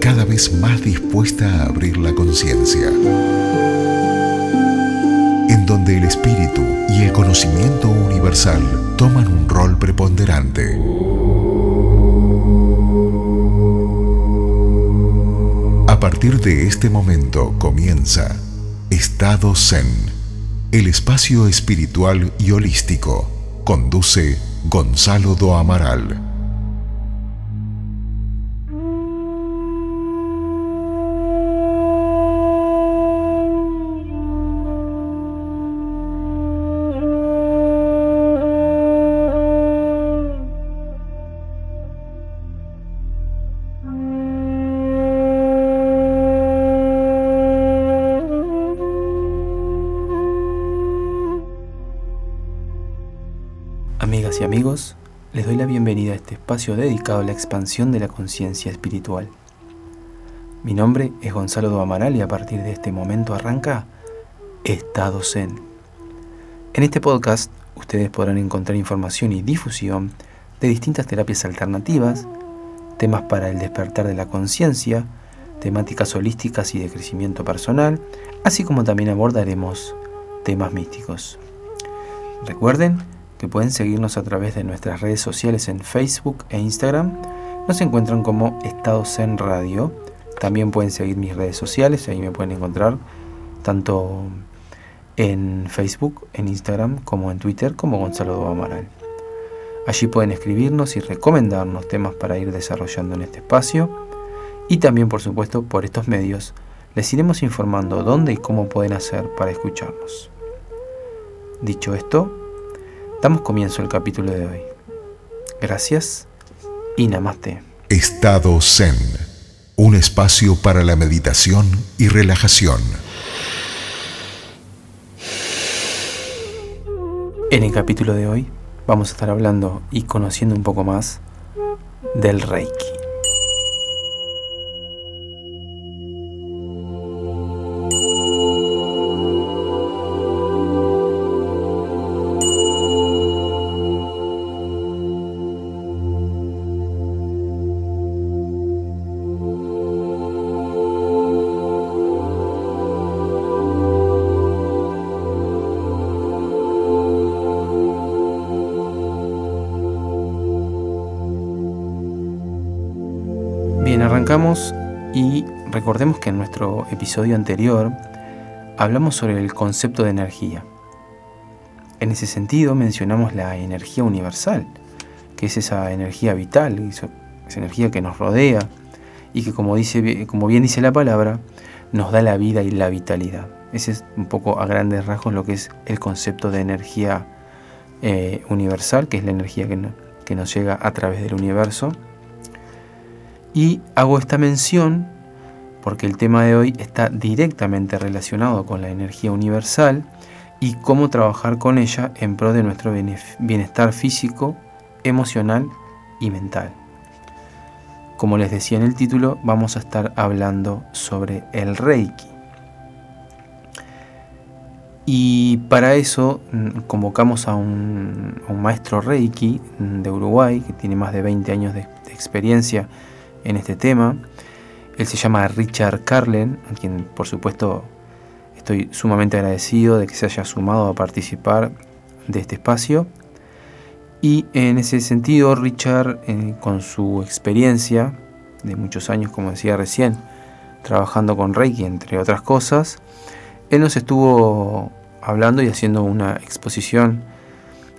cada vez más dispuesta a abrir la conciencia, en donde el espíritu y el conocimiento universal toman un rol preponderante. A partir de este momento comienza Estado Zen, el espacio espiritual y holístico. Conduce Gonzalo Do Amaral. Este espacio dedicado a la expansión de la conciencia espiritual. Mi nombre es Gonzalo do Amaral y a partir de este momento arranca Estado Zen. En este podcast ustedes podrán encontrar información y difusión de distintas terapias alternativas, temas para el despertar de la conciencia, temáticas holísticas y de crecimiento personal, así como también abordaremos temas místicos. Recuerden que pueden seguirnos a través de nuestras redes sociales en Facebook e Instagram. Nos encuentran como Estado Zen Radio. También pueden seguir mis redes sociales, ahí me pueden encontrar tanto en Facebook, en Instagram, como en Twitter, como Gonzalo Amaral. Allí pueden escribirnos y recomendarnos temas para ir desarrollando en este espacio. Y también, por supuesto, por estos medios les iremos informando dónde y cómo pueden hacer para escucharnos. Dicho esto, Damos comienzo al capítulo de hoy. Gracias y namaste. Estado Zen, un espacio para la meditación y relajación. En el capítulo de hoy vamos a estar hablando y conociendo un poco más del Reiki. Y recordemos que en nuestro episodio anterior hablamos sobre el concepto de energía. En ese sentido mencionamos la energía universal, que es esa energía vital, esa energía que nos rodea y que como, dice, como bien dice la palabra, nos da la vida y la vitalidad. Ese es un poco a grandes rasgos lo que es el concepto de energía eh, universal, que es la energía que, que nos llega a través del universo y hago esta mención porque el tema de hoy está directamente relacionado con la energía universal y cómo trabajar con ella en pro de nuestro bienestar físico, emocional y mental. Como les decía en el título, vamos a estar hablando sobre el Reiki. Y para eso mm, convocamos a un, maestro Reiki de Uruguay, que tiene más de 20 años de experiencia en este tema. Él se llama Richard Carlen, a quien por supuesto estoy sumamente agradecido de que se haya sumado a participar de este espacio. Y en ese sentido, Richard, eh, con su experiencia de muchos años, como decía recién, trabajando con Reiki, entre otras cosas, él nos estuvo hablando y haciendo una exposición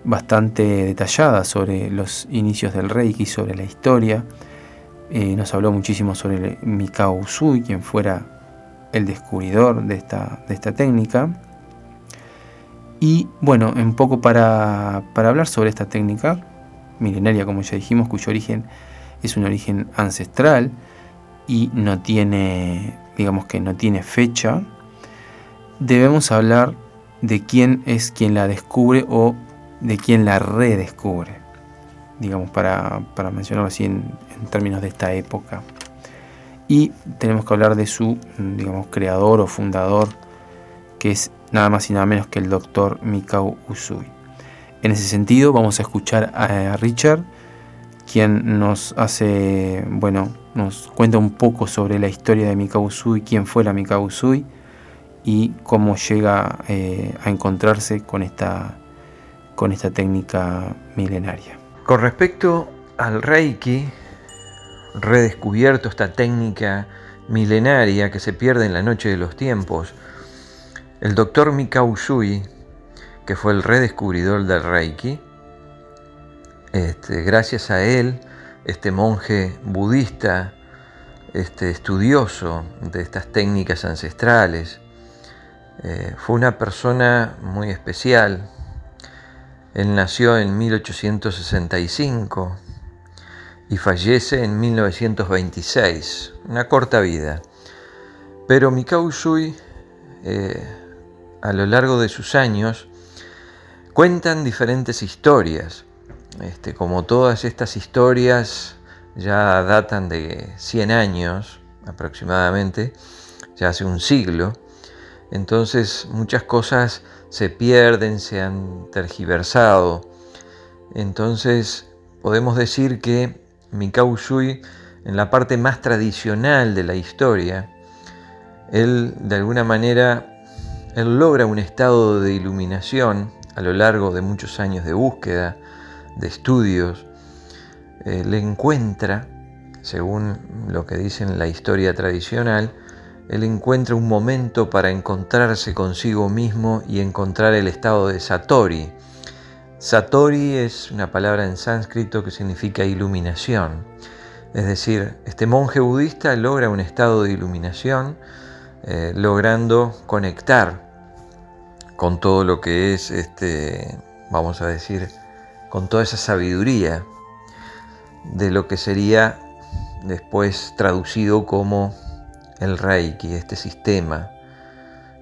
bastante detallada sobre los inicios del Reiki, sobre la historia, eh, nos habló muchísimo sobre Mikao Usui, quien fuera el descubridor de esta, de esta técnica. Y bueno, un poco para, para hablar sobre esta técnica milenaria, como ya dijimos, cuyo origen es un origen ancestral y no tiene, digamos que no tiene fecha, debemos hablar de quién es quien la descubre o de quién la redescubre digamos, para, mencionarlo así en, términos de esta época. Y tenemos que hablar de su, digamos, creador o fundador, que es nada más y nada menos que el doctor Mikao Usui. En ese sentido, vamos a escuchar a Richard quien nos hace, bueno, nos cuenta un poco sobre la historia de Mikao Usui, quién fue la Mikao Usui y cómo llega eh, a encontrarse con esta, con esta técnica milenaria. Con respecto al Reiki, redescubierto esta técnica milenaria que se pierde en la noche de los tiempos, el doctor Mikao Usui, que fue el redescubridor del Reiki, este, gracias a él, este monje budista, este estudioso de estas técnicas ancestrales, eh, fue una persona muy especial. Él nació en 1865 y fallece en 1926, una corta vida. Pero Mikao Usui, eh, a lo largo de sus años, cuentan diferentes historias. Este, como todas estas historias ya datan de 100 años aproximadamente, ya hace un siglo, entonces muchas cosas se pierden, se han tergiversado. Entonces podemos decir que Mikao Usui, en la parte más tradicional de la historia, él de alguna manera, él logra un estado de iluminación a lo largo de muchos años de búsqueda, de estudios, eh, le encuentra, según lo que dice en la historia tradicional, él encuentra un momento para encontrarse consigo mismo y encontrar el estado de Satori. Satori es una palabra en sánscrito que significa iluminación. Es decir, este monje budista logra un estado de iluminación, eh, logrando conectar con todo lo que es, este, vamos a decir, con toda esa sabiduría de lo que sería después traducido como el Reiki, este sistema.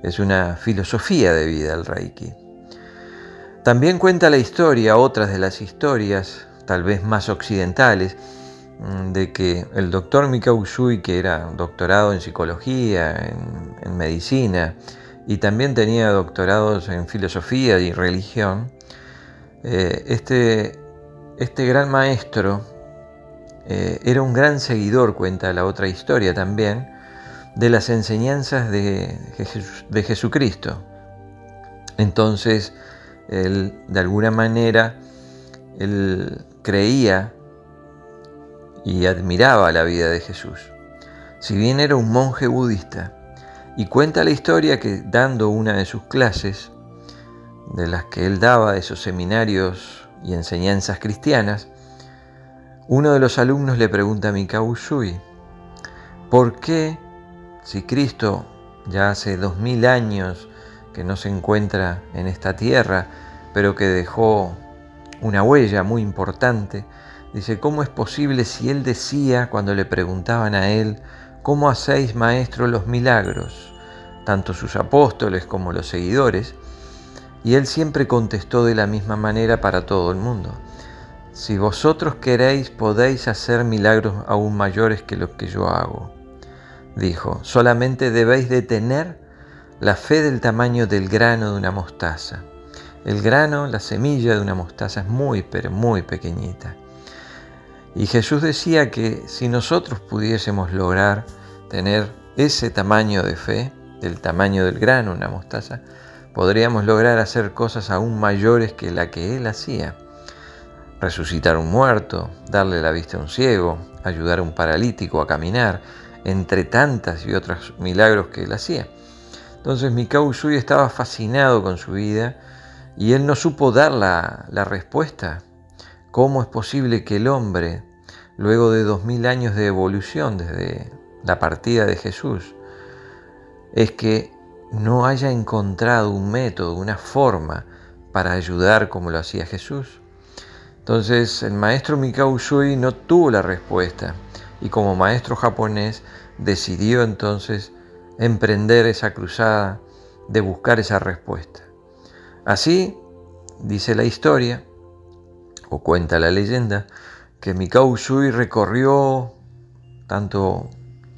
Es una filosofía de vida el Reiki. También cuenta la historia, otras de las historias, tal vez más occidentales, mm, de que el doctor Mikao Usui, que era doctorado en psicología, en, medicina, y también tenía doctorados en filosofía y religión, eh, este, este gran maestro eh, era un gran seguidor, cuenta la otra historia también, de las enseñanzas de, de Jesucristo. Entonces, él de alguna manera, él creía y admiraba la vida de Jesús. Si bien era un monje budista, y cuenta la historia que dando una de sus clases, de las que él daba, esos seminarios y enseñanzas cristianas, uno de los alumnos le pregunta a Mikao Usui, ¿por qué si Cristo ya hace dos mil años que no se encuentra en esta tierra, pero que dejó una huella muy importante, dice, ¿cómo es posible si Él decía cuando le preguntaban a Él, ¿cómo hacéis, maestro, los milagros? Tanto sus apóstoles como los seguidores, y Él siempre contestó de la misma manera para todo el mundo. Si vosotros queréis, podéis hacer milagros aún mayores que los que yo hago dijo, solamente debéis de tener la fe del tamaño del grano de una mostaza. El grano, la semilla de una mostaza es muy, pero muy pequeñita. Y Jesús decía que si nosotros pudiésemos lograr tener ese tamaño de fe, del tamaño del grano, una mostaza, podríamos lograr hacer cosas aún mayores que la que Él hacía. Resucitar un muerto, darle la vista a un ciego, ayudar a un paralítico a caminar, entre tantas y otros milagros que él hacía. Entonces Mikao Usui estaba fascinado con su vida y él no supo dar la, la respuesta. ¿Cómo es posible que el hombre, luego de dos mil años de evolución desde la partida de Jesús, es que no haya encontrado un método, una forma para ayudar como lo hacía Jesús? Entonces el maestro Mikao Usui no tuvo la respuesta y como maestro japonés decidió entonces emprender esa cruzada de buscar esa respuesta. Así, dice la historia, o cuenta la leyenda, que Mikao Usui recorrió tanto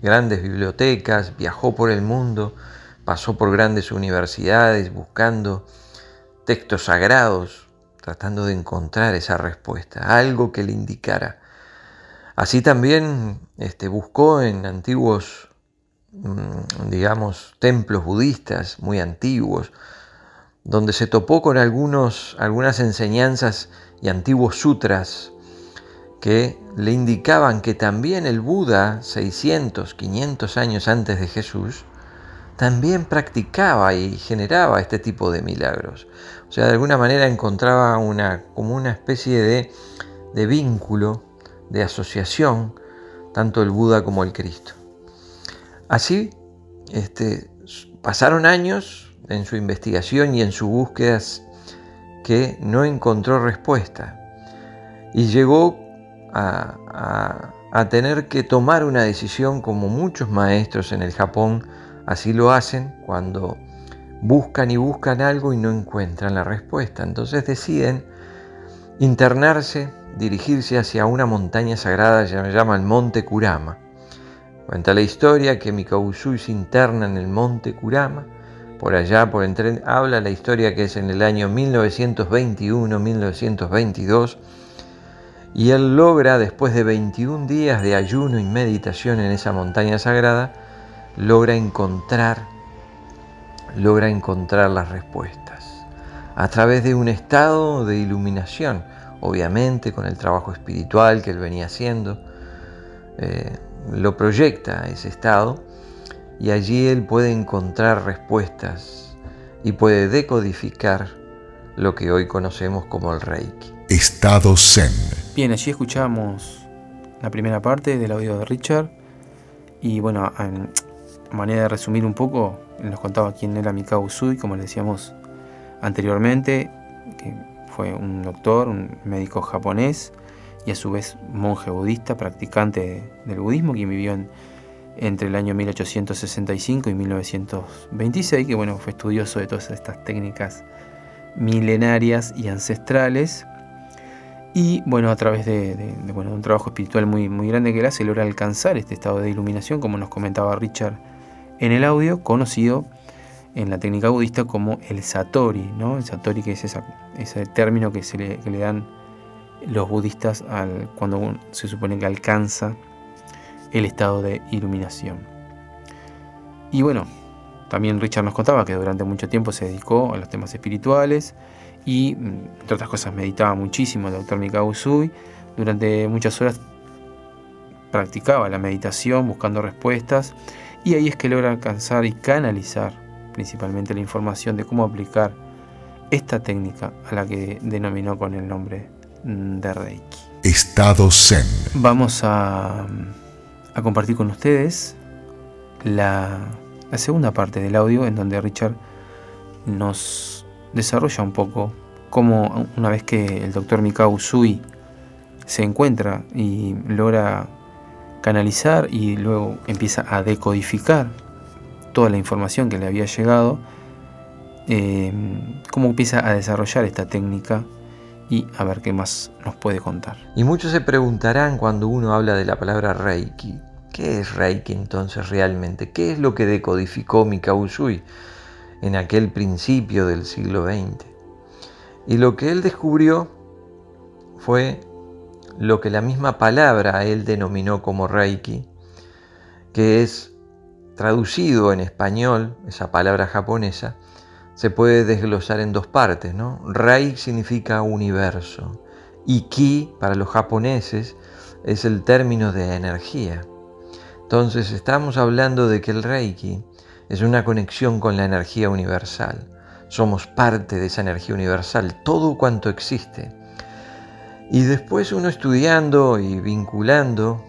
grandes bibliotecas, viajó por el mundo, pasó por grandes universidades buscando textos sagrados, tratando de encontrar esa respuesta, algo que le indicara Así también este, buscó en antiguos, digamos, templos budistas muy antiguos, donde se topó con algunos, algunas enseñanzas y antiguos sutras que le indicaban que también el Buda, 600, 500 años antes de Jesús, también practicaba y generaba este tipo de milagros. O sea, de alguna manera encontraba una, como una especie de, de vínculo, de asociación, tanto el Buda como el Cristo. Así, este, pasaron años en su investigación y en sus búsquedas que no encontró respuesta y llegó a, a, tener que tomar una decisión como muchos maestros en el Japón así lo hacen cuando buscan y buscan algo y no encuentran la respuesta. Entonces deciden internarse, dirigirse hacia una montaña sagrada que se llama el Monte Kurama. Cuenta la historia que Mikao se interna en el Monte Kurama por allá, por entre, habla la historia que es en el año 1921-1922, y él logra, después de 21 días de ayuno y meditación en esa montaña sagrada, logra encontrar, logra encontrar las respuestas. A través de un estado de iluminación, obviamente con el trabajo espiritual que él venía haciendo, eh, lo proyecta ese estado y allí él puede encontrar respuestas y puede decodificar lo que hoy conocemos como el Reiki. Estado Zen. Bien, allí escuchamos la primera parte del audio de Richard y bueno, en manera de resumir un poco, nos contaba quién era Mikao Usui, como le decíamos anteriormente, que fue un doctor, un médico japonés y a su vez monje budista, practicante del budismo, quien vivió en entre el año 1865 y 1926, que bueno, fue estudioso de todas estas técnicas milenarias y ancestrales. Y bueno, a través de, bueno, un trabajo espiritual muy, muy grande que él hace, logra alcanzar este estado de iluminación, como nos comentaba Richard en el audio, conocido en la técnica budista como el Satori, ¿no? El Satori que es ese término que, se le, que le dan los budistas al, cuando se supone que alcanza el estado de iluminación. Y bueno, también Richard nos contaba que durante mucho tiempo se dedicó a los temas espirituales y, mm, entre otras cosas, meditaba muchísimo el doctor Mikao Usui. Durante muchas horas practicaba la meditación buscando respuestas y ahí es que logra alcanzar y canalizar principalmente la información de cómo aplicar esta técnica a la que denominó con el nombre de Reiki. Estado Zen. Vamos a mm, a compartir con ustedes la, segunda parte del audio en donde Richard nos desarrolla un poco cómo una vez que el doctor Mikao Usui se encuentra y logra canalizar y luego empieza a decodificar toda la información que le había llegado, eh, cómo empieza a desarrollar esta técnica y a ver qué más nos puede contar. Y muchos se preguntarán cuando uno habla de la palabra Reiki, ¿qué es Reiki entonces realmente? ¿Qué es lo que decodificó Mikao Usui en aquel principio del siglo XX? Y lo que él descubrió fue lo que la misma palabra él denominó como Reiki, que es traducido en español, esa palabra japonesa, se puede desglosar en dos partes, ¿no? Rei significa universo y Ki para los japoneses es el término de energía. Entonces estamos hablando de que el Reiki es una conexión con la energía universal. Somos parte de esa energía universal, todo cuanto existe. Y después uno estudiando y vinculando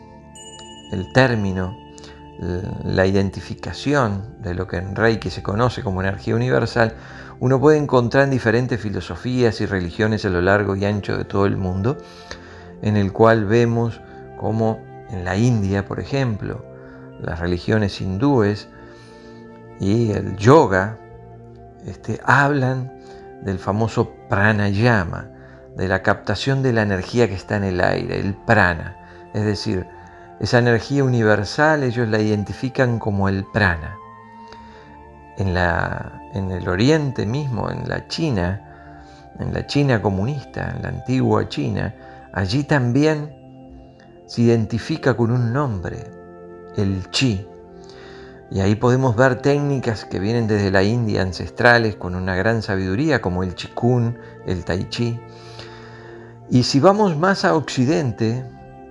el término la identificación de lo que en Reiki se conoce como energía universal, uno puede encontrar en diferentes filosofías y religiones a lo largo y ancho de todo el mundo, en el cual vemos como en la India, por ejemplo, las religiones hindúes y el yoga este, hablan del famoso pranayama, de la captación de la energía que está en el aire, el prana, es decir, esa energía universal ellos la identifican como el prana. En, la, en el oriente mismo, en la China, en la China comunista, en la antigua China, allí también se identifica con un nombre, el chi. Y ahí podemos ver técnicas que vienen desde la India ancestrales con una gran sabiduría como el chikun, el tai chi. Y si vamos más a occidente,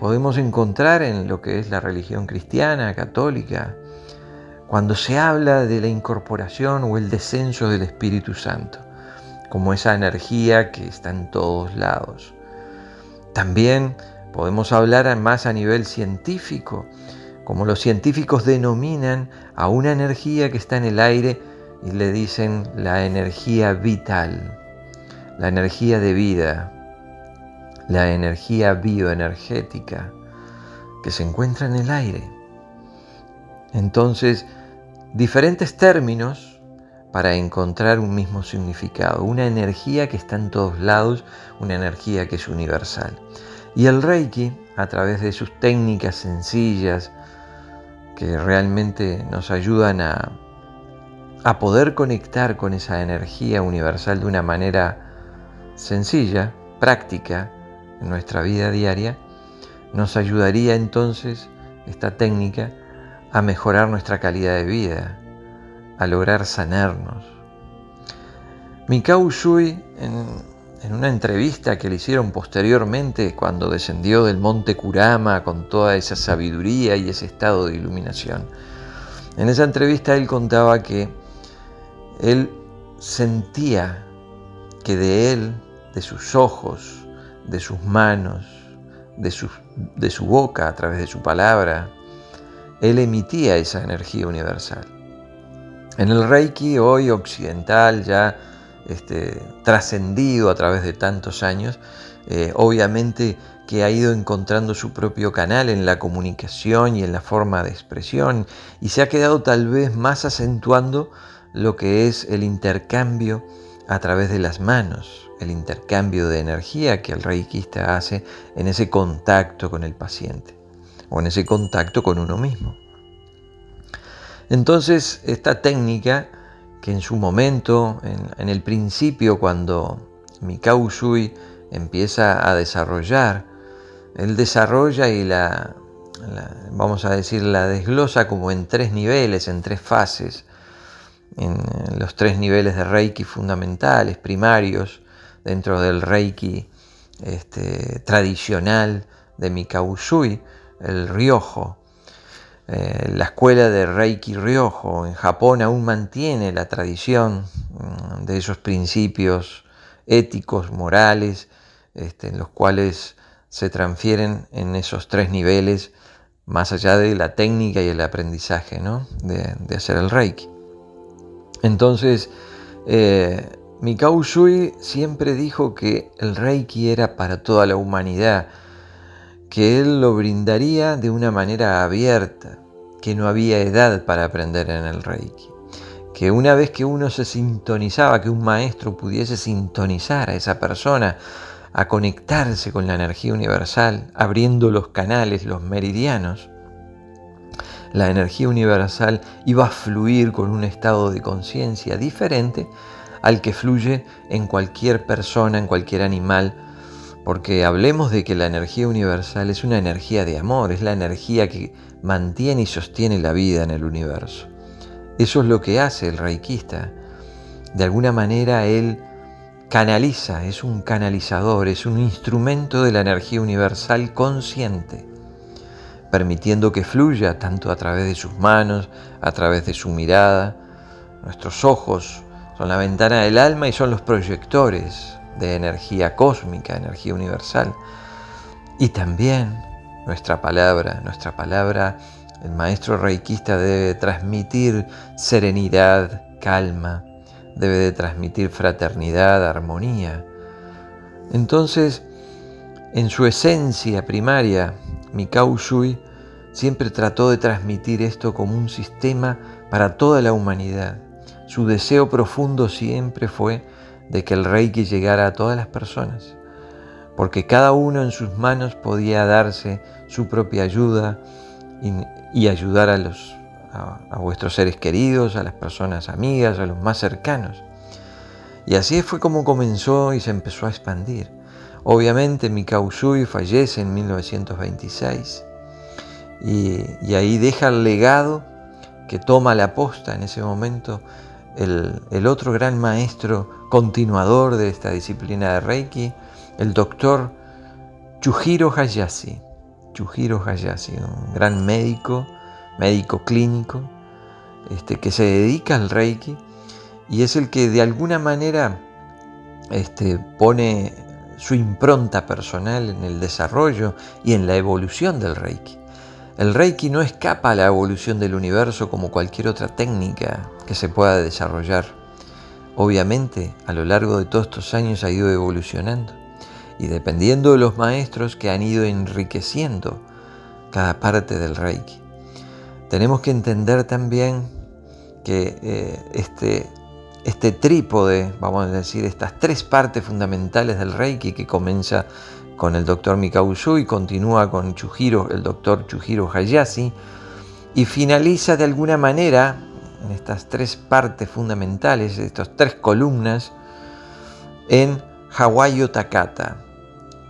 podemos encontrar en lo que es la religión cristiana, católica, cuando se habla de la incorporación o el descenso del Espíritu Santo, como esa energía que está en todos lados. También podemos hablar más a nivel científico, como los científicos denominan a una energía que está en el aire y le dicen la energía vital, la energía de vida, la energía bioenergética que se encuentra en el aire. Entonces, diferentes términos para encontrar un mismo significado, una energía que está en todos lados, una energía que es universal. Y el Reiki, a través de sus técnicas sencillas, que realmente nos ayudan a, poder conectar con esa energía universal de una manera sencilla, práctica, nuestra vida diaria, nos ayudaría entonces esta técnica a mejorar nuestra calidad de vida, a lograr sanarnos. Mikao Shui, en, en, una entrevista que le hicieron posteriormente cuando descendió del monte Kurama con toda esa sabiduría y ese estado de iluminación, en esa entrevista él contaba que él sentía que de él, de sus ojos, de sus manos, de su, de su boca, a través de su palabra, él emitía esa energía universal. En el Reiki hoy occidental, ya este, trascendido a través de tantos años, eh, obviamente que ha ido encontrando su propio canal en la comunicación y en la forma de expresión y se ha quedado tal vez más acentuando lo que es el intercambio a través de las manos, el intercambio de energía que el reikista hace en ese contacto con el paciente o en ese contacto con uno mismo. Entonces, esta técnica que en su momento, en, el principio, cuando Mikao Shui empieza a desarrollar, él desarrolla y la, vamos a decir, la desglosa como en tres niveles, en tres fases, en los tres niveles de Reiki fundamentales, primarios, dentro del Reiki este, tradicional de Mikao Shui, el Ryojo. Eh, la escuela de Reiki Ryojo en Japón aún mantiene la tradición mm, de esos principios éticos, morales, este, en los cuales se transfieren en esos tres niveles, más allá de la técnica y el aprendizaje de, hacer el Reiki. Entonces, eh, Mikao Shui siempre dijo que el Reiki era para toda la humanidad, que él lo brindaría de una manera abierta, que no había edad para aprender en el Reiki, que una vez que uno se sintonizaba, que un maestro pudiese sintonizar a esa persona, a conectarse con la energía universal, abriendo los canales, los meridianos, la energía universal iba a fluir con un estado de conciencia diferente al que fluye en cualquier persona, en cualquier animal, porque hablemos de que la energía universal es una energía de amor, es la energía que mantiene y sostiene la vida en el universo. Eso es lo que hace el reikista. De alguna manera él canaliza, es un canalizador, es un instrumento de la energía universal consciente, permitiendo que fluya tanto a través de sus manos, a través de su mirada, nuestros ojos, son la ventana del alma y son los proyectores de energía cósmica, energía universal. Y también nuestra palabra, nuestra palabra, el maestro reikista debe transmitir serenidad, calma, debe de transmitir fraternidad, armonía. Entonces, en su esencia primaria, Mikao Shui siempre trató de transmitir esto como un sistema para toda la humanidad. Su deseo profundo siempre fue de que el Reiki llegara a todas las personas, porque cada uno en sus manos podía darse su propia ayuda y, ayudar a, los, a, vuestros seres queridos, a las personas amigas, a los más cercanos. Y así fue como comenzó y se empezó a expandir. Obviamente Mikao Usui fallece en 1926 y, ahí deja el legado que toma la posta en ese momento el, otro gran maestro continuador de esta disciplina de Reiki, el doctor Chujiro Hayashi. Chujiro Hayashi, un gran médico, médico clínico, este, que se dedica al Reiki y es el que de alguna manera este, pone su impronta personal en el desarrollo y en la evolución del Reiki. El Reiki no escapa a la evolución del universo como cualquier otra técnica que se pueda desarrollar. Obviamente, a lo largo de todos estos años ha ido evolucionando y dependiendo de los maestros que han ido enriqueciendo cada parte del Reiki. Tenemos que entender también que eh, este este trípode, vamos a decir, estas tres partes fundamentales del Reiki que comienza con el doctor Mikao y continúa con Chujiro, el doctor Chujiro Hayashi, y finaliza de alguna manera en estas tres partes fundamentales, estas tres columnas, en Hawaii Takata,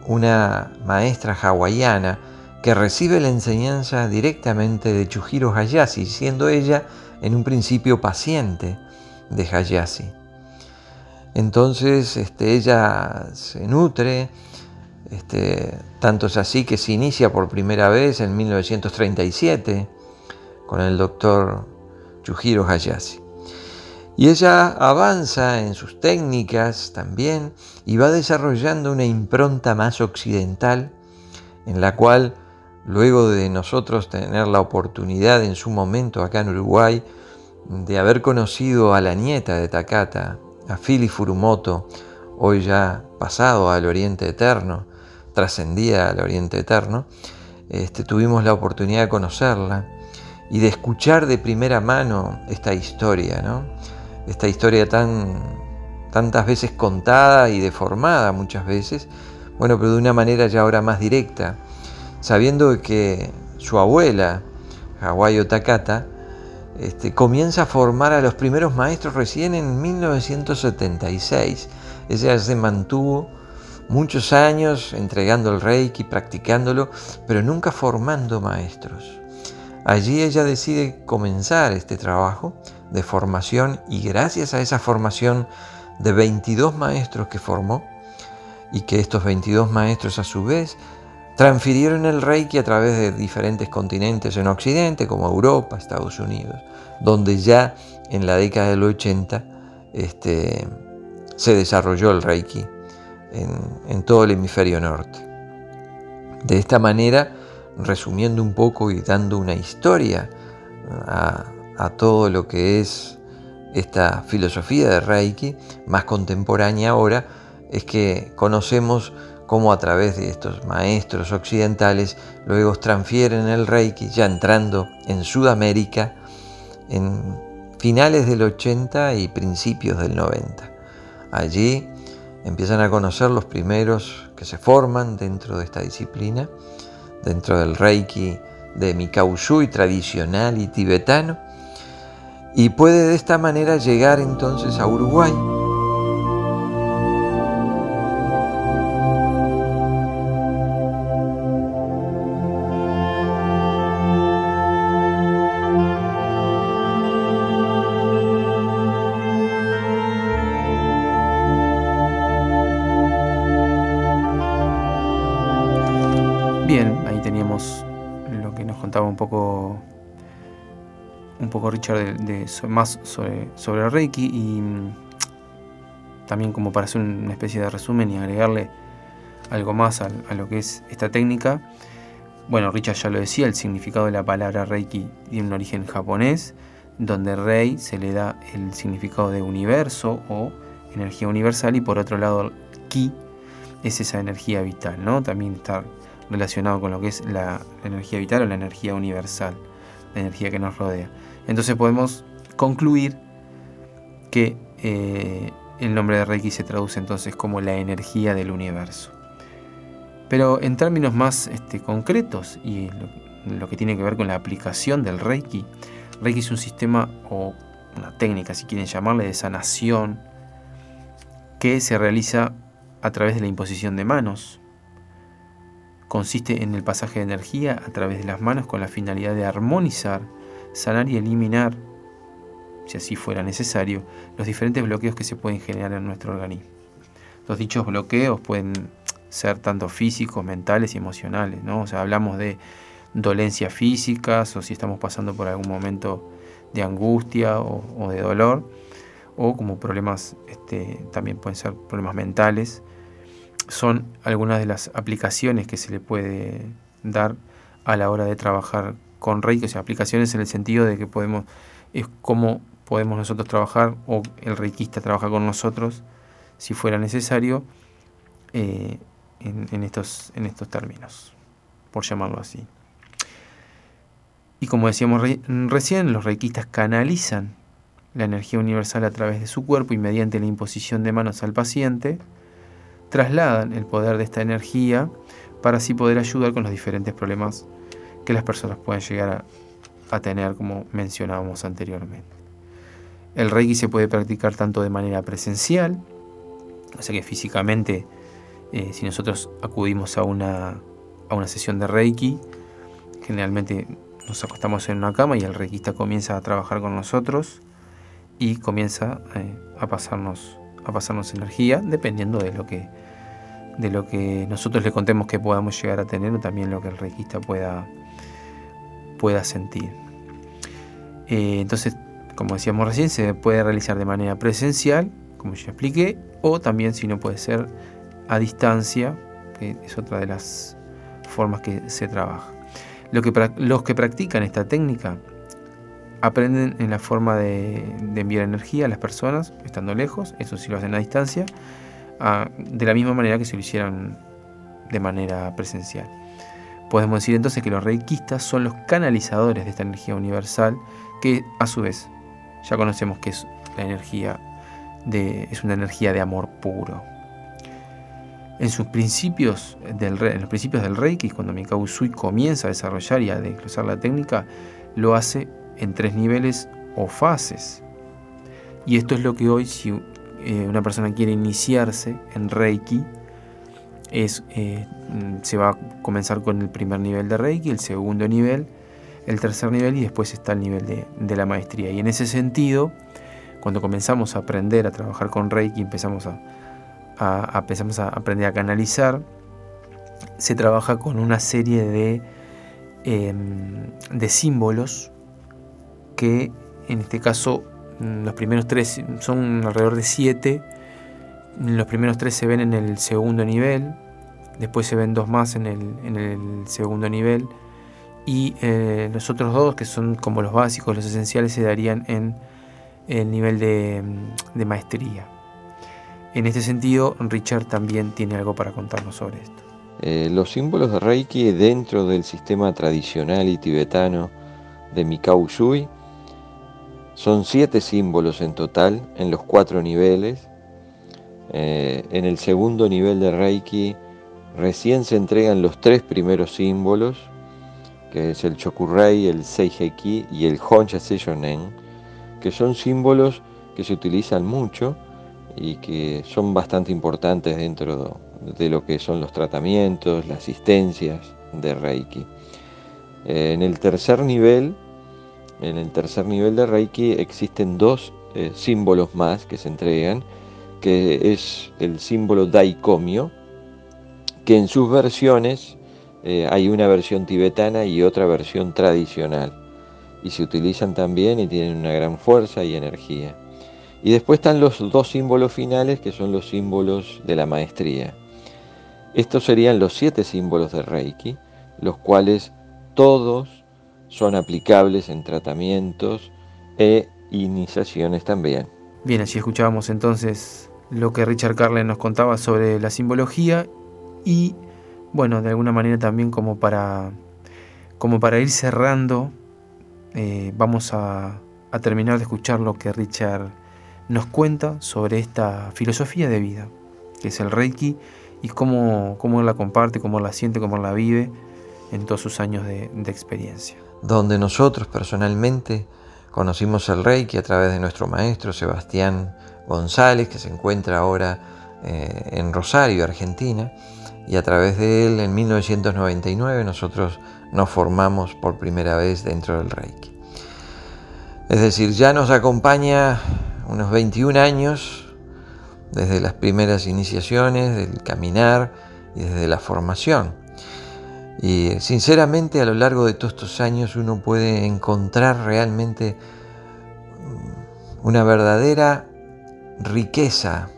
una maestra hawaiana que recibe la enseñanza directamente de Chujiro Hayashi, siendo ella en un principio paciente de Hayashi. Entonces este, ella se nutre, este, tanto es así que se inicia por primera vez en 1937 con el doctor Chujiro Hayashi. Y ella avanza en sus técnicas también y va desarrollando una impronta más occidental en la cual luego de nosotros tener la oportunidad en su momento acá en Uruguay de haber conocido a la nieta de Takata, a Philly Furumoto, hoy ya pasado al Oriente Eterno, trascendida al Oriente Eterno, este, tuvimos la oportunidad de conocerla y de escuchar de primera mano esta historia, ¿no? esta historia tan, tantas veces contada y deformada muchas veces, bueno, pero de una manera ya ahora más directa, sabiendo que su abuela, Hawaii Takata, este, comienza a formar a los primeros maestros recién en 1976. Ella se mantuvo muchos años entregando el reiki, practicándolo, pero nunca formando maestros. Allí ella decide comenzar este trabajo de formación y gracias a esa formación de 22 maestros que formó y que estos 22 maestros a su vez transfirieron el Reiki a través de diferentes continentes en Occidente, como Europa, Estados Unidos, donde ya en la década del 80 este, se desarrolló el Reiki en, todo el hemisferio norte. De esta manera, resumiendo un poco y dando una historia a, a todo lo que es esta filosofía de Reiki, más contemporánea ahora, es que conocemos cómo a través de estos maestros occidentales luego transfieren el Reiki ya entrando en Sudamérica en finales del 80 y principios del 90. Allí empiezan a conocer los primeros que se forman dentro de esta disciplina, dentro del Reiki de Mikao Usui tradicional y tibetano, y puede de esta manera llegar entonces a Uruguay Richard de, más sobre, sobre Reiki y mm, también como para hacer una especie de resumen y agregarle algo más a, lo que es esta técnica. Bueno, Richard ya lo decía, el significado de la palabra Reiki tiene un origen japonés, donde Rei se le da el significado de universo o energía universal y por otro lado Ki es esa energía vital, ¿no? También está relacionado con lo que es la energía vital o la energía universal, energía que nos rodea. Entonces podemos concluir que eh, el nombre de Reiki se traduce entonces como la energía del universo. Pero en términos más este, concretos y lo, lo, que tiene que ver con la aplicación del Reiki, Reiki es un sistema o una técnica, si quieren llamarle, de sanación que se realiza a través de la imposición de manos. Consiste en el pasaje de energía a través de las manos con la finalidad de armonizar, sanar y eliminar, si así fuera necesario, los diferentes bloqueos que se pueden generar en nuestro organismo. Los dichos bloqueos pueden ser tanto físicos, mentales y emocionales, ¿no? O sea, hablamos de dolencias físicas o si estamos pasando por algún momento de angustia o, de dolor, o como problemas, este, también pueden ser problemas mentales, son algunas de las aplicaciones que se le puede dar a la hora de trabajar con Reiki, o sea, aplicaciones en el sentido de que podemos, es como podemos nosotros trabajar o el reikista trabaja con nosotros si fuera necesario eh, en, estos, en estos términos, por llamarlo así. Y como decíamos recién, los reikistas canalizan la energía universal a través de su cuerpo y mediante la imposición de manos al paciente, trasladan el poder de esta energía para así poder ayudar con los diferentes problemas que las personas pueden llegar a, tener, como mencionábamos anteriormente. El Reiki se puede practicar tanto de manera presencial, o sea que físicamente, eh, si nosotros acudimos a una, a una sesión de Reiki, generalmente nos acostamos en una cama y el reikista comienza a trabajar con nosotros y comienza eh, a, pasarnos, a pasarnos energía, dependiendo de lo que de lo que nosotros le contemos que podamos llegar a tener o también lo que el reikista pueda, pueda sentir. Eh, entonces, como decíamos recién, se puede realizar de manera presencial como ya expliqué, o también si no puede ser a distancia, que es otra de las formas que se trabaja. Lo que, los que practican esta técnica aprenden en la forma de, enviar energía a las personas estando lejos, eso sí lo hacen a distancia, de la misma manera que si lo hicieran de manera presencial. Podemos decir entonces que los reikistas son los canalizadores de esta energía universal, que a su vez ya conocemos que es la energía es una energía de amor puro. En sus principios del, en los principios del Reiki, cuando Mikao Usui comienza a desarrollar y a desglosar la técnica, lo hace en tres niveles o fases. Y esto es lo que hoy, si eh, una persona quiere iniciarse en Reiki, es, eh, se va a comenzar con el primer nivel de Reiki, el segundo nivel, el tercer nivel y después está el nivel de, de la maestría. Y en ese sentido, cuando comenzamos a aprender a trabajar con Reiki, empezamos a, a, empezamos a aprender a canalizar, se trabaja con una serie de, em, de símbolos que en este caso mm, los primeros tres son alrededor de siete, los primeros tres se ven en el segundo nivel, después se ven dos más en el, segundo nivel y eh, los otros dos que son como los básicos, los esenciales se darían en el nivel de, maestría. En este sentido, Richard también tiene algo para contarnos sobre esto. Eh, los símbolos de Reiki dentro del sistema tradicional y tibetano de Mikao Usui son siete símbolos en total en los cuatro niveles. Eh, en el segundo nivel de Reiki recién se entregan los tres primeros símbolos, que es el Chokurei, el Seiheki y el Honsha Seishonen que son símbolos que se utilizan mucho y que son bastante importantes dentro de lo que son los tratamientos, las asistencias de Reiki. En el tercer nivel, en el tercer nivel de Reiki existen dos eh, símbolos más que se entregan, que es el símbolo Daikomyo, que en sus versiones eh, hay una versión tibetana y otra versión tradicional y se utilizan también y tienen una gran fuerza y energía. Y después están los dos símbolos finales que son los símbolos de la maestría. Estos serían los siete símbolos de Reiki, los cuales todos son aplicables en tratamientos e iniciaciones también. Bien, así escuchábamos entonces lo que Richard Carlen nos contaba sobre la simbología y bueno, de alguna manera también como para como para ir cerrando eh, vamos a, terminar de escuchar lo que Richard nos cuenta sobre esta filosofía de vida, que es el Reiki, y cómo, cómo él la comparte, cómo la siente, cómo la vive en todos sus años de, experiencia. Donde nosotros personalmente conocimos el Reiki a través de nuestro maestro Sebastián González, que se encuentra ahora eh, en Rosario, Argentina, y a través de él en 1999 nosotros nos formamos por primera vez dentro del Reiki. Es decir, ya nos acompaña unos 21 años desde las primeras iniciaciones, del caminar y desde la formación. Y sinceramente a lo largo de todos estos años uno puede encontrar realmente mm, una verdadera riqueza.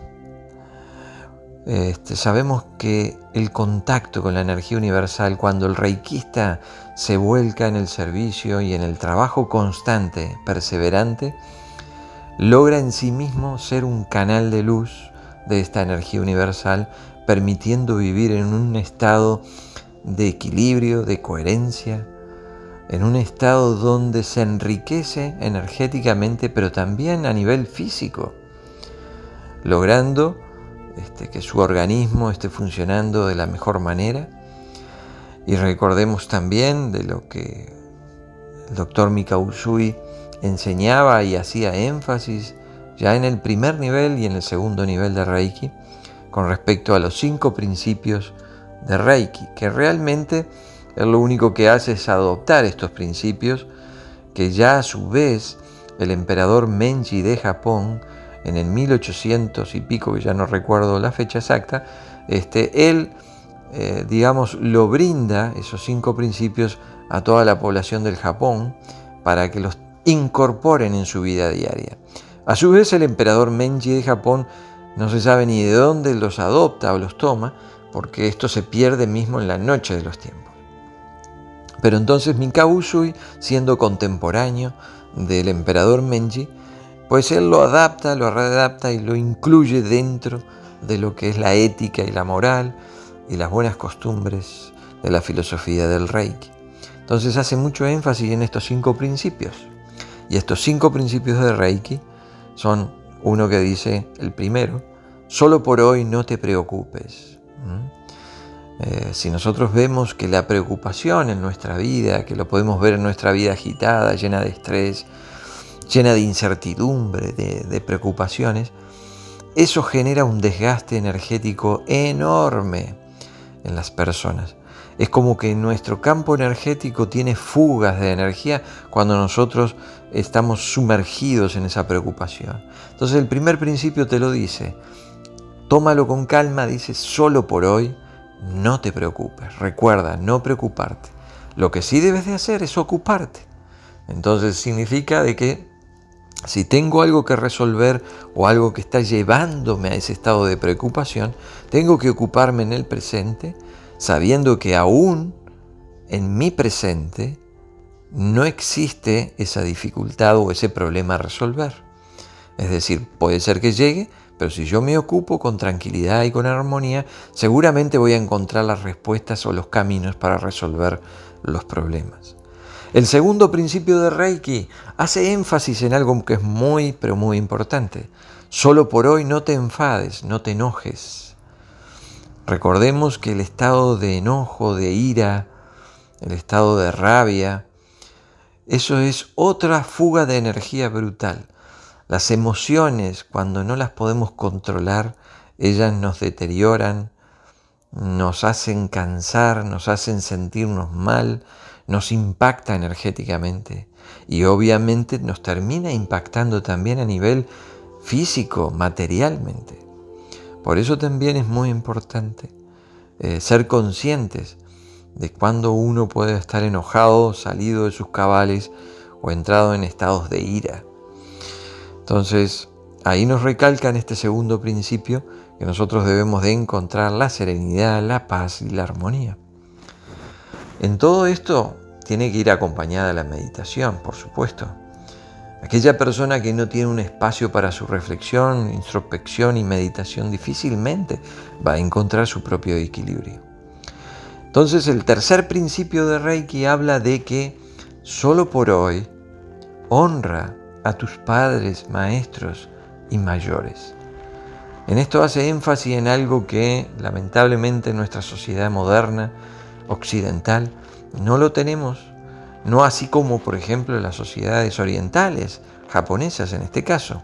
Este, sabemos que el contacto con la energía universal, cuando el reikista se vuelca en el servicio y en el trabajo constante, perseverante, logra en sí mismo ser un canal de luz de esta energía universal, permitiendo vivir en un estado de equilibrio, de coherencia, en un estado donde se enriquece energéticamente, pero también a nivel físico, logrando este, que su organismo esté funcionando de la mejor manera. Y recordemos también de lo que el doctor Mika Usui enseñaba y hacía énfasis ya en el primer nivel y en el segundo nivel de Reiki con respecto a los cinco principios de Reiki, que realmente él lo único que hace es adoptar estos principios que ya a su vez el emperador Menji de Japón en el 1800 y pico, que ya no recuerdo la fecha exacta, este, él, eh, digamos, lo brinda, esos cinco principios, a toda la población del Japón para que los incorporen en su vida diaria. A su vez, el emperador Menji de Japón no se sabe ni de dónde los adopta o los toma, porque esto se pierde mismo en la noche de los tiempos. Pero entonces Mikao Usui, siendo contemporáneo del emperador Menji, pues él lo adapta, lo readapta y lo incluye dentro de lo que es la ética y la moral y las buenas costumbres de la filosofía del Reiki. Entonces hace mucho énfasis en estos cinco principios. Y estos cinco principios de Reiki son uno que dice, el primero, solo por hoy no te preocupes. Eh, si nosotros vemos que la preocupación en nuestra vida, que lo podemos ver en nuestra vida agitada, llena de estrés, llena de incertidumbre, de, preocupaciones, eso genera un desgaste energético enorme en las personas. Es como que nuestro campo energético tiene fugas de energía cuando nosotros estamos sumergidos en esa preocupación. Entonces el primer principio te lo dice, tómalo con calma, dice, solo por hoy, no te preocupes. Recuerda, no preocuparte. Lo que sí debes de hacer es ocuparte. Entonces significa de que si tengo algo que resolver o algo que está llevándome a ese estado de preocupación, tengo que ocuparme en el presente, sabiendo que aún en mi presente no existe esa dificultad o ese problema a resolver. Es decir, puede ser que llegue, pero si yo me ocupo con tranquilidad y con armonía, seguramente voy a encontrar las respuestas o los caminos para resolver los problemas. El segundo principio de Reiki hace énfasis en algo que es muy, pero muy importante. Solo por hoy no te enfades, no te enojes. Recordemos que el estado de enojo, de ira, el estado de rabia, eso es otra fuga de energía brutal. Las emociones, cuando no las podemos controlar, ellas nos deterioran, nos hacen cansar, nos hacen sentirnos mal, nos impacta energéticamente y obviamente nos termina impactando también a nivel físico, materialmente. Por eso también es muy importante eh, ser conscientes de cuando uno puede estar enojado, salido de sus cabales o entrado en estados de ira. Entonces, ahí nos recalca en este segundo principio que nosotros debemos de encontrar la serenidad, la paz y la armonía. En todo esto tiene que ir acompañada la meditación, por supuesto. Aquella persona que no tiene un espacio para su reflexión, introspección y meditación difícilmente va a encontrar su propio equilibrio. Entonces el tercer principio de Reiki habla de que solo por hoy honra a tus padres, maestros y mayores. En esto hace énfasis en algo que lamentablemente en nuestra sociedad moderna, occidental, no lo tenemos, no así como por ejemplo las sociedades orientales, japonesas en este caso.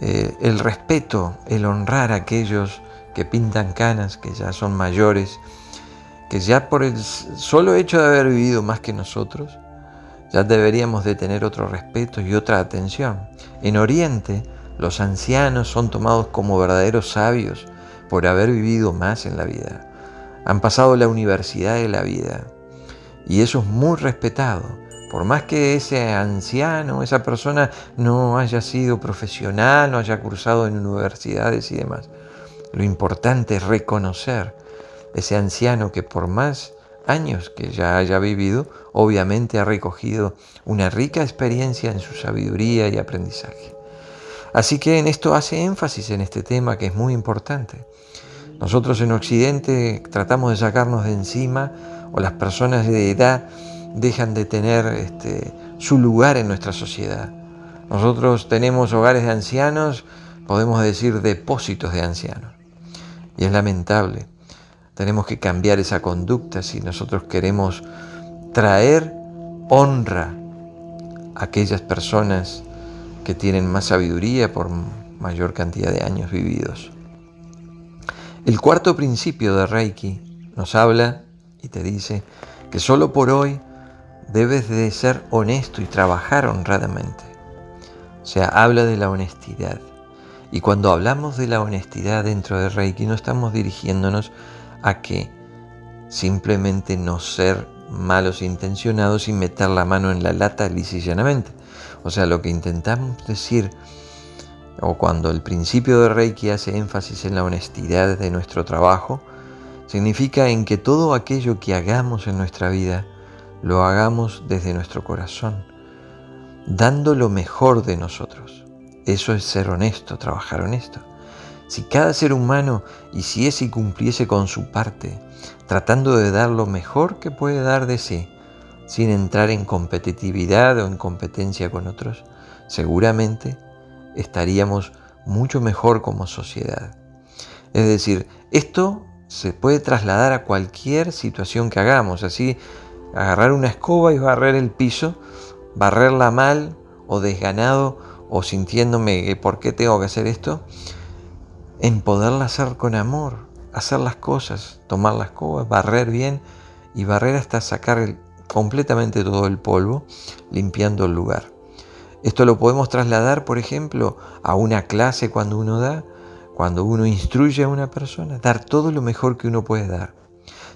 eh, el respeto, el honrar a aquellos que pintan canas, que ya son mayores, que ya por el solo hecho de haber vivido más que nosotros, ya deberíamos de tener otro respeto y otra atención. En Oriente, los ancianos son tomados como verdaderos sabios por haber vivido más en la vida. Han pasado la universidad de la vida y eso es muy respetado. Por más que ese anciano, esa persona no haya sido profesional, no haya cursado en universidades y demás. Lo importante es reconocer ese anciano que por más años que ya haya vivido, obviamente ha recogido una rica experiencia en su sabiduría y aprendizaje. Así que en esto hace énfasis en este tema que es muy importante. Nosotros en Occidente tratamos de sacarnos de encima o las personas de edad dejan de tener este, su lugar en nuestra sociedad. Nosotros tenemos hogares de ancianos, podemos decir depósitos de ancianos. Y es lamentable tenemos que cambiar esa conducta si nosotros queremos traer honra a aquellas personas que tienen más sabiduría por mayor cantidad de años vividos. El cuarto principio de Reiki nos habla y te dice que solo por hoy debes de ser honesto y trabajar honradamente. O sea, habla de la honestidad. Y cuando hablamos de la honestidad dentro de Reiki no estamos dirigiéndonos a que simplemente no ser malos intencionados y meter la mano en la lata lisa O sea, lo que intentamos decir, o cuando el principio de Reiki hace énfasis en la honestidad de nuestro trabajo, significa en que todo aquello que hagamos en nuestra vida lo hagamos desde nuestro corazón, dando lo mejor de nosotros. Eso es ser honesto, trabajar honesto. Si cada ser humano hiciese y cumpliese con su parte, tratando de dar lo mejor que puede dar de sí, sin entrar en competitividad o en competencia con otros, seguramente estaríamos mucho mejor como sociedad. Es decir, esto se puede trasladar a cualquier situación que hagamos, así agarrar una escoba y barrer el piso, barrerla mal o desganado o sintiéndome por qué tengo que hacer esto, en poderla hacer con amor, hacer las cosas, tomar las cosas, barrer bien y barrer hasta sacar completamente todo el polvo, limpiando el lugar. Esto lo podemos trasladar, por ejemplo, a una clase cuando uno da, cuando uno instruye a una persona, dar todo lo mejor que uno puede dar.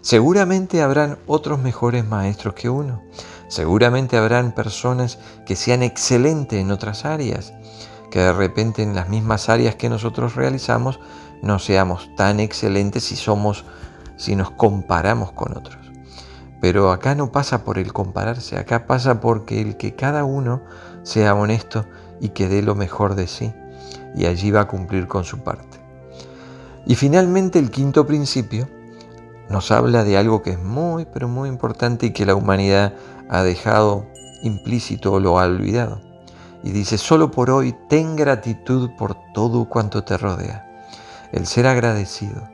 Seguramente habrán otros mejores maestros que uno. Seguramente habrán personas que sean excelentes en otras áreas que de repente en las mismas áreas que nosotros realizamos no seamos tan excelentes si somos si nos comparamos con otros. Pero acá no pasa por el compararse, acá pasa porque el que cada uno sea honesto y que dé lo mejor de sí, y allí va a cumplir con su parte. Y finalmente el quinto principio nos habla de algo que es muy, pero muy importante y que la humanidad ha dejado implícito o lo ha olvidado. Y dice, solo por hoy ten gratitud por todo cuanto te rodea. El ser agradecido,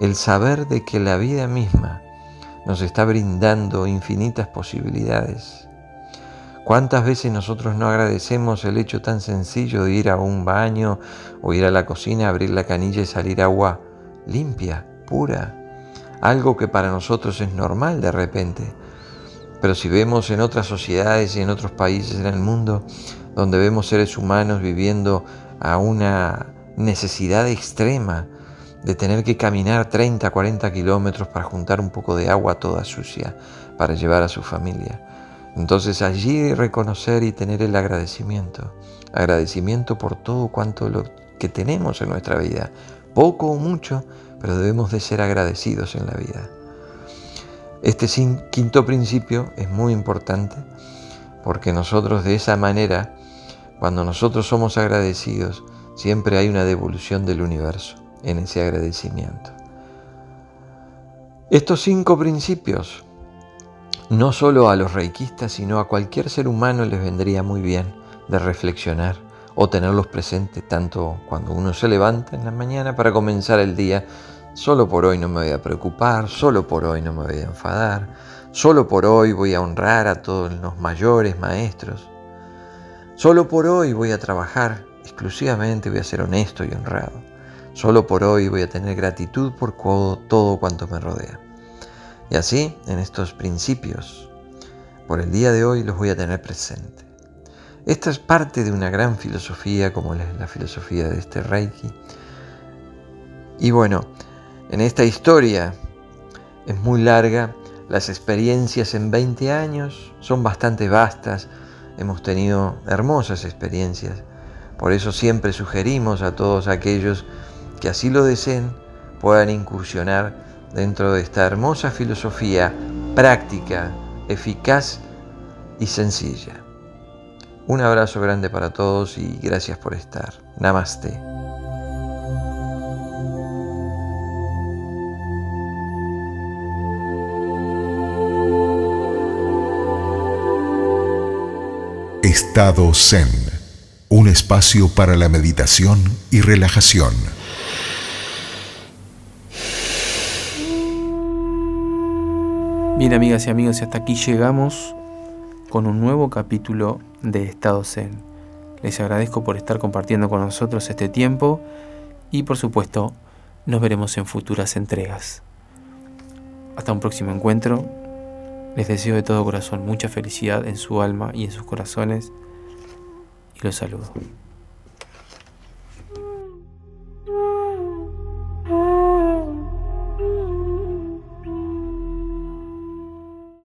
el saber de que la vida misma nos está brindando infinitas posibilidades. ¿Cuántas veces nosotros no agradecemos el hecho tan sencillo de ir a un baño o ir a la cocina, abrir la canilla y salir agua limpia, pura? Algo que para nosotros es normal de repente. Pero si vemos en otras sociedades y en otros países en el mundo, donde vemos seres humanos viviendo a una necesidad extrema de tener que caminar 30, 40 kilómetros para juntar un poco de agua toda sucia para llevar a su familia. Entonces allí reconocer y tener el agradecimiento, agradecimiento por todo cuanto lo que tenemos en nuestra vida, poco o mucho, pero debemos de ser agradecidos en la vida. Este quinto principio es muy importante porque nosotros de esa manera cuando nosotros somos agradecidos, siempre hay una devolución del universo en ese agradecimiento. Estos cinco principios, no solo a los reikistas, sino a cualquier ser humano les vendría muy bien de reflexionar o tenerlos presentes tanto cuando uno se levanta en la mañana para comenzar el día. Solo por hoy no me voy a preocupar, solo por hoy no me voy a enfadar, solo por hoy voy a honrar a todos los mayores maestros, Solo por hoy voy a trabajar exclusivamente voy a ser honesto y honrado. Solo por hoy voy a tener gratitud por todo cuanto me rodea. Y así, en estos principios, por el día de hoy los voy a tener presente. Esta es parte de una gran filosofía como la, la filosofía de este Reiki. Y bueno, en esta historia es muy larga, las experiencias en 20 años son bastante vastas, hemos tenido hermosas experiencias, por eso siempre sugerimos a todos aquellos que así lo deseen puedan incursionar dentro de esta hermosa filosofía práctica, eficaz y sencilla. Un abrazo grande para todos y gracias por estar. Namaste. Estado Zen, un espacio para la meditación y relajación. Bien amigas y amigos, hasta aquí llegamos con un nuevo capítulo de Estado Zen. Les agradezco por estar compartiendo con nosotros este tiempo y por supuesto nos veremos en futuras entregas. Hasta un próximo encuentro. Les deseo de todo corazón mucha felicidad en su alma y en sus corazones y los saludo.